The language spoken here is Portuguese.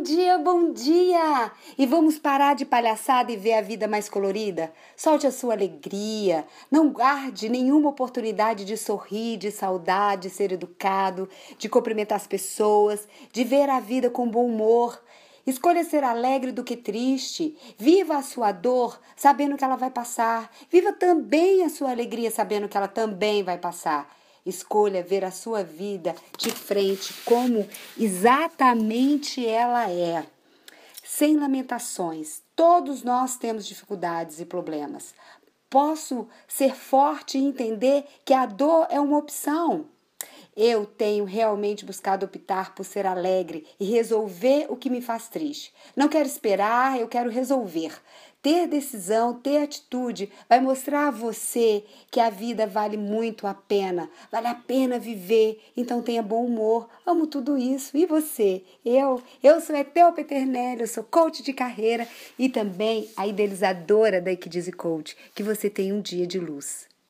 Bom dia, bom dia! E vamos parar de palhaçada e ver a vida mais colorida? Solte a sua alegria, não guarde nenhuma oportunidade de sorrir, de saudade, de ser educado, de cumprimentar as pessoas, de ver a vida com bom humor. Escolha ser alegre do que triste. Viva a sua dor sabendo que ela vai passar. Viva também a sua alegria sabendo que ela também vai passar. Escolha ver a sua vida de frente como exatamente ela é. Sem lamentações. Todos nós temos dificuldades e problemas. Posso ser forte e entender que a dor é uma opção. Eu tenho realmente buscado optar por ser alegre e resolver o que me faz triste. Não quero esperar, eu quero resolver. Ter decisão, ter atitude, vai mostrar a você que a vida vale muito a pena, vale a pena viver. Então tenha bom humor, amo tudo isso. E você? Eu? Eu sou Etel Peternelli, eu sou coach de carreira e também a idealizadora da Equidize Coach. Que você tenha um dia de luz.